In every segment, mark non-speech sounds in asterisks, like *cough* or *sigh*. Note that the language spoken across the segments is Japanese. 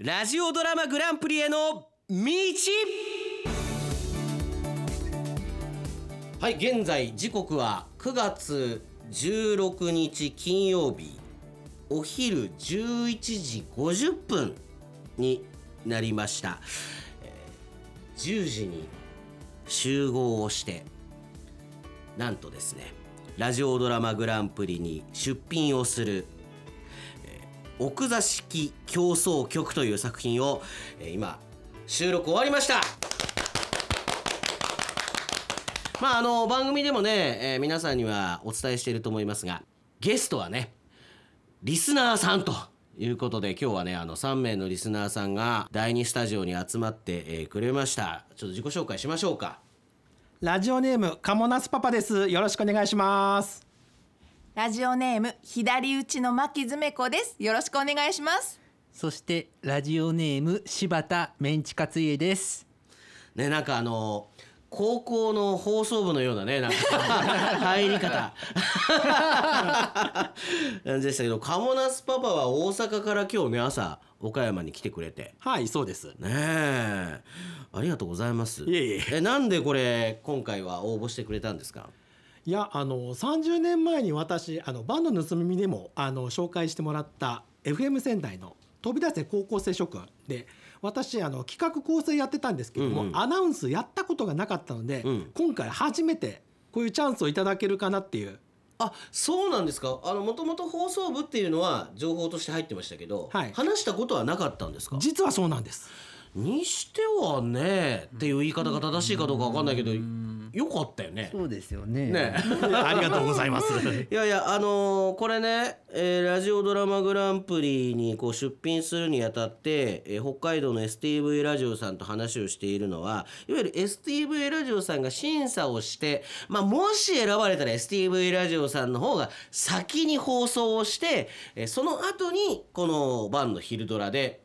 ラジオドラマグランプリへの道。はい現在時刻は9月16日金曜日。お昼11時50分になりました、えー10時に集合をしてなんとですねラジオドラマグランプリに出品をする奥座敷競争曲という作品を、えー今収録終わりましたまああの番組でもね、えー皆さんにはお伝えしていると思いますがゲストはねリスナーさんということで今日はねあの3名のリスナーさんが第2スタジオに集まって、えーくれましたちょっと自己紹介しましょうかラジオネームカモナスパパです。よろしくお願いします。ラジオネーム左打ちの牧詰子です。よろしくお願いします。そしてラジオネーム柴田メンチカツ家です。ねなんかあの高校の放送部のようなねなんか *laughs* 入り方 *laughs* でしたけどカモナスパパは大阪から今日ね朝岡山に来てくれてはい、そうです。ねえありがとうございますいえいええなんでこれ今回は応募してくれたんですか？いや、あの30年前に私、あのバンド盗み見でもあの紹介してもらった FM 仙台の飛び出せ高校生諸君で。私あの企画構成やってたんですけども、うんうん。アナウンスやったことがなかったので、うん。今回初めてこういうチャンスをいただけるかなっていう。あそうなんですか。あのもともと放送部っていうのは情報として入ってましたけど、はい。話したことはなかったんですか？実はそうなんです。にしてはねっていう言い方が正しいかどうかわかんないけどよかったよね。そうですよね。ね *laughs* ありがとうございますいやいやあのーこれね、えーラジオドラマグランプリにこう出品するにあたって、えー北海道の STV ラジオさんと話をしているのはいわゆる STV ラジオさんが審査をして、まあ、もし選ばれたら STV ラジオさんの方が先に放送をして、えーその後にこの晩の昼ドラで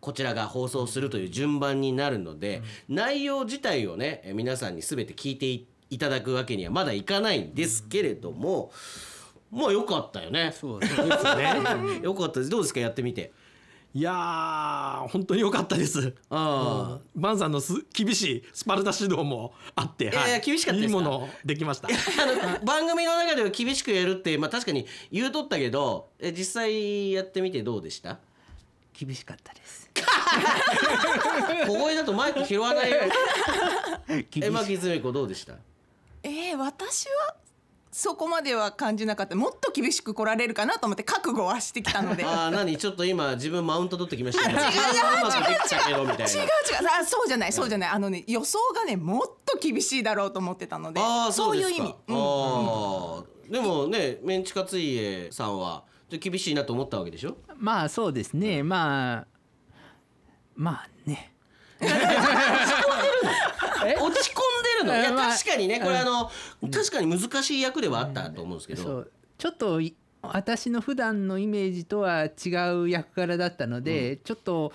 こちらが放送するという順番になるので、内容自体をねえ皆さんに全て聞いていいただくわけにはまだいかないんですけれども、まあよかったよね。そうですね。*laughs* よかったです。どうですか？やってみて。いやー本当に良かったですああ。バンさんのす厳しいスパルタ指導もあって、やいや厳しかったですか？いいものできました。*laughs* あの番組の中では厳しくやるって、まあ、確かに言うとったけどえ実際やってみてどうでした？厳しかったです。*laughs* 小声だとマイク拾わないよ。え牧爪子どうでした？えー、私はそこまでは感じなかった。もっと厳しく来られるかなと思って覚悟はしてきたので。違う違うああ何？ちょっと今自分マウント取ってきましたね *laughs* あ違ううまくできたけどみたいな。あそうじゃないそうじゃない。あのね予想がねもっと厳しいだろうと思ってたので。ああそうですか。いう意味。うんああでもねメンチカツ家さんは厳しいなと思ったわけでしょ？まあそうですね。まあまあね。*laughs* 落ち込んでるの？いやまあ確かにね。これあの確かに難しい役ではあったと思うんですけど。ちょっとい私の普段のイメージとは違う役柄だったので、ちょっと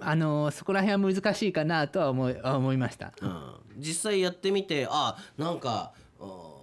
あのそこら辺は難しいかなとは思い思いました。うん。実際やってみてあなんかうん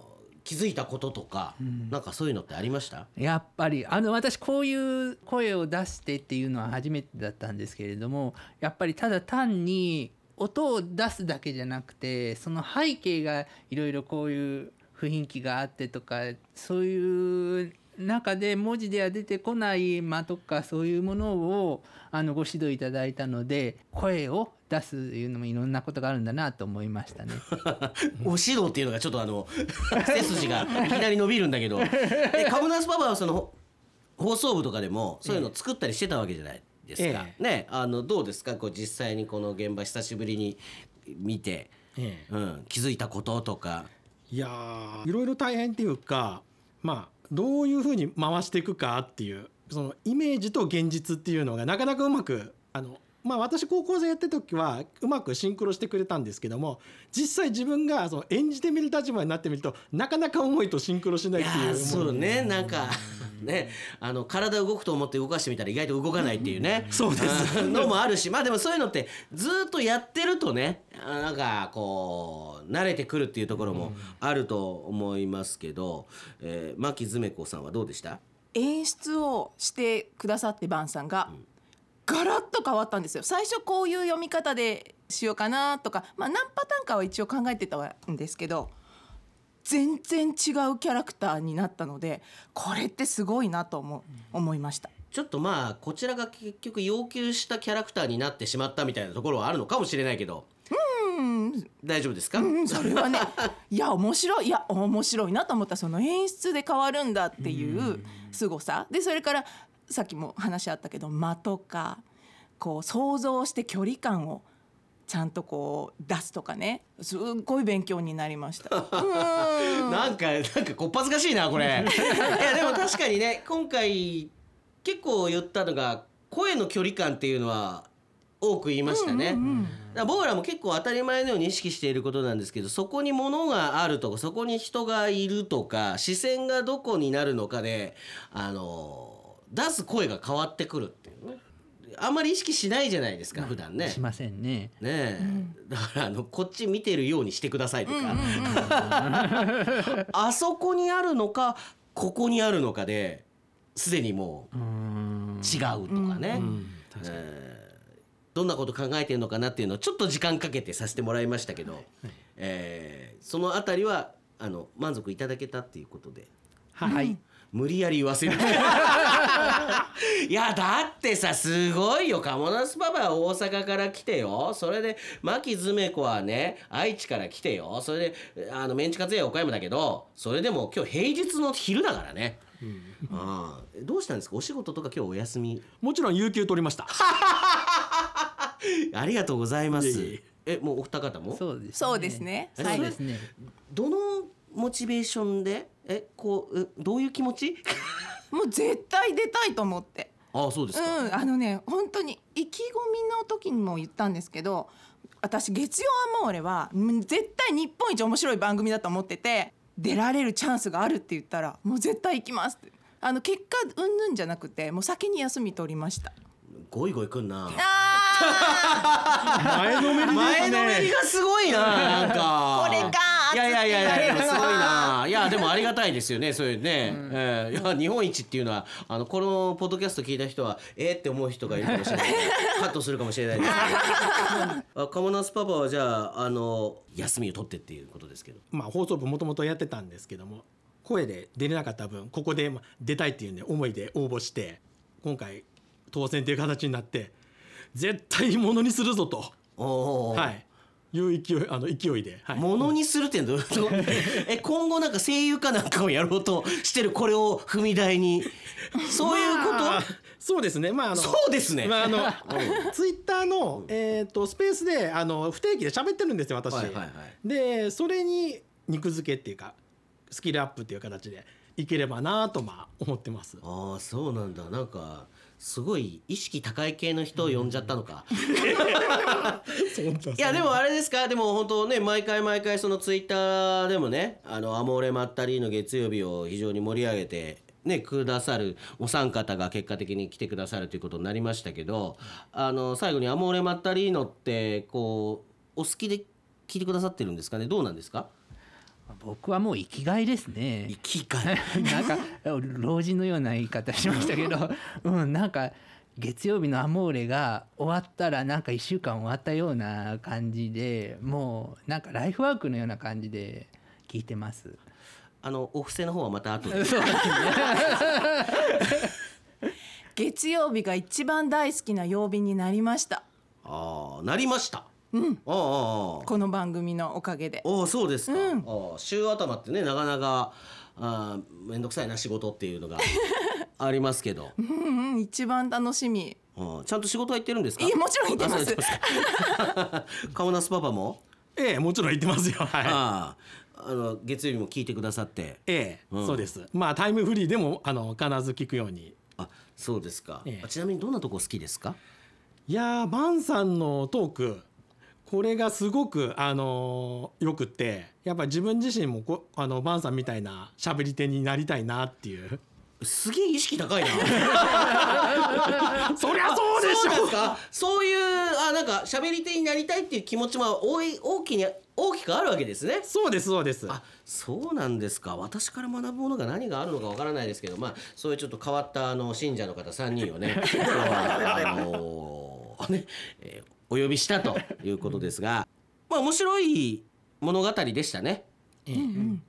気づいたこととかなんかそういうのってありました？やっぱりあの私こういう声を出してっていうのは初めてだったんですけれどもやっぱりただ単に音を出すだけじゃなくてその背景がいろいろこういう雰囲気があってとかそういう中で文字では出てこない間とかそういうものをあのご指導いただいたので声を出すいうのもいろんなことがあるんだなと思いましたね。*laughs* お指導っていうのがちょっとあの背筋がいきなり伸びるんだけど。でカムナスパパはその放送部とかでもそういうの作ったりしてたわけじゃないですか、え。ねあのどうですか？こう実際にこの現場久しぶりに見て、ええ。うん、気づいたこととか。いやーいろいろ大変っていうかまあどういうふうに回していくかっていうそのイメージと現実っていうのがなかなかうまくあのまあ私高校生やってた時はうまくシンクロしてくれたんですけども実際自分がその演じてみる立場になってみるとなかなか思いとシンクロしないいっていう。そうね。なんかねあの体動くと思って動かしてみたら意外と動かないっていうね。そうです。うんのもあるしまあでもそういうのってずーっとやってるとねあなんかこう慣れてくるっていうところもあると思いますけど、えー、牧詰子さんはどうでした？演出をしてくださってバンさんが、ガラッと変わったんですよ。最初こういう読み方でしようかなとか、まあ、何パターンかは一応考えてたんですけど全然違うキャラクターになったのでこれってすごいなと思う思いました。ちょっとまあこちらが結局要求したキャラクターになってしまったみたいなところはあるのかもしれないけどうん。大丈夫ですか、うん、それはね *laughs* いや面白いいや面白いなと思ったその演出で変わるんだっていう凄さ。でそれからさっきも話あったけど間とかこう想像して距離感をちゃんとこう出すとかね。すっごい勉強になりました。うん。なんかなんかこっぱずかしいなこれ。*laughs* いやでも確かにね今回結構言ったのが声の距離感っていうのは多く言いましたね、僕らも結構当たり前のように意識していることなんですけどそこに物があるとかそこに人がいるとか視線がどこになるのかであの出す声が変わってくるっていうね。あんまり意識しないじゃないですか普段ね。しませんね。ねえ、だからあのこっち見てるようにしてくださいとか、*laughs* あそこにあるのかここにあるのかですでにもう違うとかね、うん。確かに。えーどんなこと考えてるのかなっていうのをちょっと時間かけてさせてもらいましたけど、えーそのあたりはあの満足いただけたっていうことで。はい。無理やり言わせる。*laughs* いやだってさすごいよ。カモナスパパは大阪から来てよ。それで牧ズメ子はね愛知から来てよ。それであのメンチカツ屋は岡山だけどそれでも今日平日の昼だからね、ああどうしたんですか？お仕事とか今日お休み？もちろん有給取りました *laughs* *laughs* ありがとうございます。いえもうお二方も？そうです、そうですね。えはい。そうですね。どのモチベーションで？えこうえどういう気持ち？*laughs* もう絶対出たいと思って。ああそうですか、うん、あのね本当に意気込みの時にも言ったんですけど私月曜アモーレはうん絶対日本一面白い番組だと思ってて出られるチャンスがあるって言ったらもう絶対行きますって。あの結果うんぬんじゃなくてもう先に休み取りました。ゴイゴイくんな。あ前のめりですね。前のめりがすごいななんか。これかいやいやいやいやでもすごいな。*laughs* いやでもありがたいですよねそういうね、えーいや日本一っていうのはあのこのポッドキャスト聞いた人はえー、って思う人がいるかもしれない。カットするかもしれないです。あカモナスパパはじゃああの休みを取ってっていうことですけど。まあ、放送部もともとやってたんですけども声で出れなかった分ここでまあ出たいっていうね思いで応募して今回当選という形になって絶対ものにするぞと、はい、いう勢いあの勢いで、はい、ものにするってどういうこと *laughs* え今後なんか声優かなんかをやろうとしてるこれを踏み台に。そういうこと、まあそうですね。まああのそうですね、まああのツイッターの、えー、とスペースであの不定期で喋ってるんですよ私、はいはいはい。でそれに肉付けっていうかスキルアップっていう形でいければなとまあ思ってます。ああそうなんだ。なんかすごい意識高い系の人を呼んじゃったのか、*laughs* いやでもあれですか？でも本当ね毎回毎回そのツイッターでもねあのアモーレ・マッタリーの月曜日を非常に盛り上げてねくださるお三方が結果的に来てくださるということになりましたけどあの最後にアモーレ・マッタリーノってこうお好きで聞いてくださってるんですかね？どうなんですか？僕はもう生きがいですね。生。きがい？*laughs* なんか老人のような言い方しましたけど、*laughs* うん、なんか月曜日のアモーレが終わったらなんか1週間終わったような感じでもうなんかライフワークのような感じで聞いてます。あのお布施の方はまた後で。*laughs* 月曜日が一番大好きな曜日になりました。ああなりましたうん。ああああこの番組のおかげで。おおそうですか、うん。ああ週頭ってねなかなかあーめんどくさいな仕事っていうのが *laughs* ありますけど、うんうん一番楽しみ。ああちゃんと仕事は行ってるんですか？いやもちろん行ってます。*laughs* カモナスパパも、ええもちろん言ってますよ。はい。あああの月曜日も聞いてくださって。ええ、うん。そうです。まあタイムフリーでもあの必ず聞くように。あそうですか、ええ。あちなみにどんなとこ好きですか？いやーバンさんのトークこれがすごくあのーよくってやっぱり自分自身もこあのバンさんみたいな喋り手になりたいなっていう。すげえ意識高いな。*laughs* そりゃそうでしょ！そうか？そういうあなんか喋り手になりたいっていう気持ちも大い大きに大きくあるわけですね。そうですそうです。あそうなんですか。私から学ぶものが何があるのかわからないですけどまあそういうちょっと変わったあの信者の方3人をね *laughs* あのね、えーお呼びしたということですが *laughs* まあ面白い物語でしたね。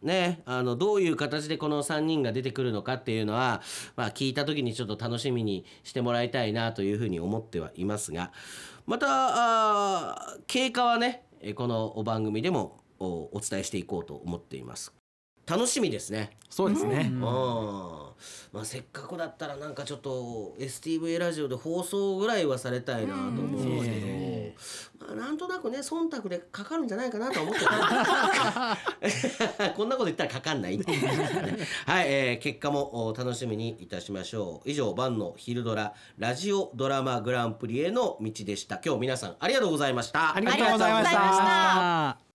ね、あのどういう形でこの3人が出てくるのかっていうのは、まあ、聞いた時にちょっと楽しみにしてもらいたいなというふうに思ってはいますがまたあー経過はねえーこの番組でもおお伝えしていこうと思っています。楽しみですね。そうですね、うんまあ、せっかくだったらなんかちょっと STV ラジオで放送ぐらいはされたいなと思うんですけど、まあ、なんとなくね忖度でかかるんじゃないかなとは思ってた。*laughs* こんなこと言ったらかかんないっていう。ねはい、えー結果もお楽しみにいたしましょう。以上晩の昼ドララジオドラマグランプリへの道でした。今日皆さんありがとうございました。ありがとうございました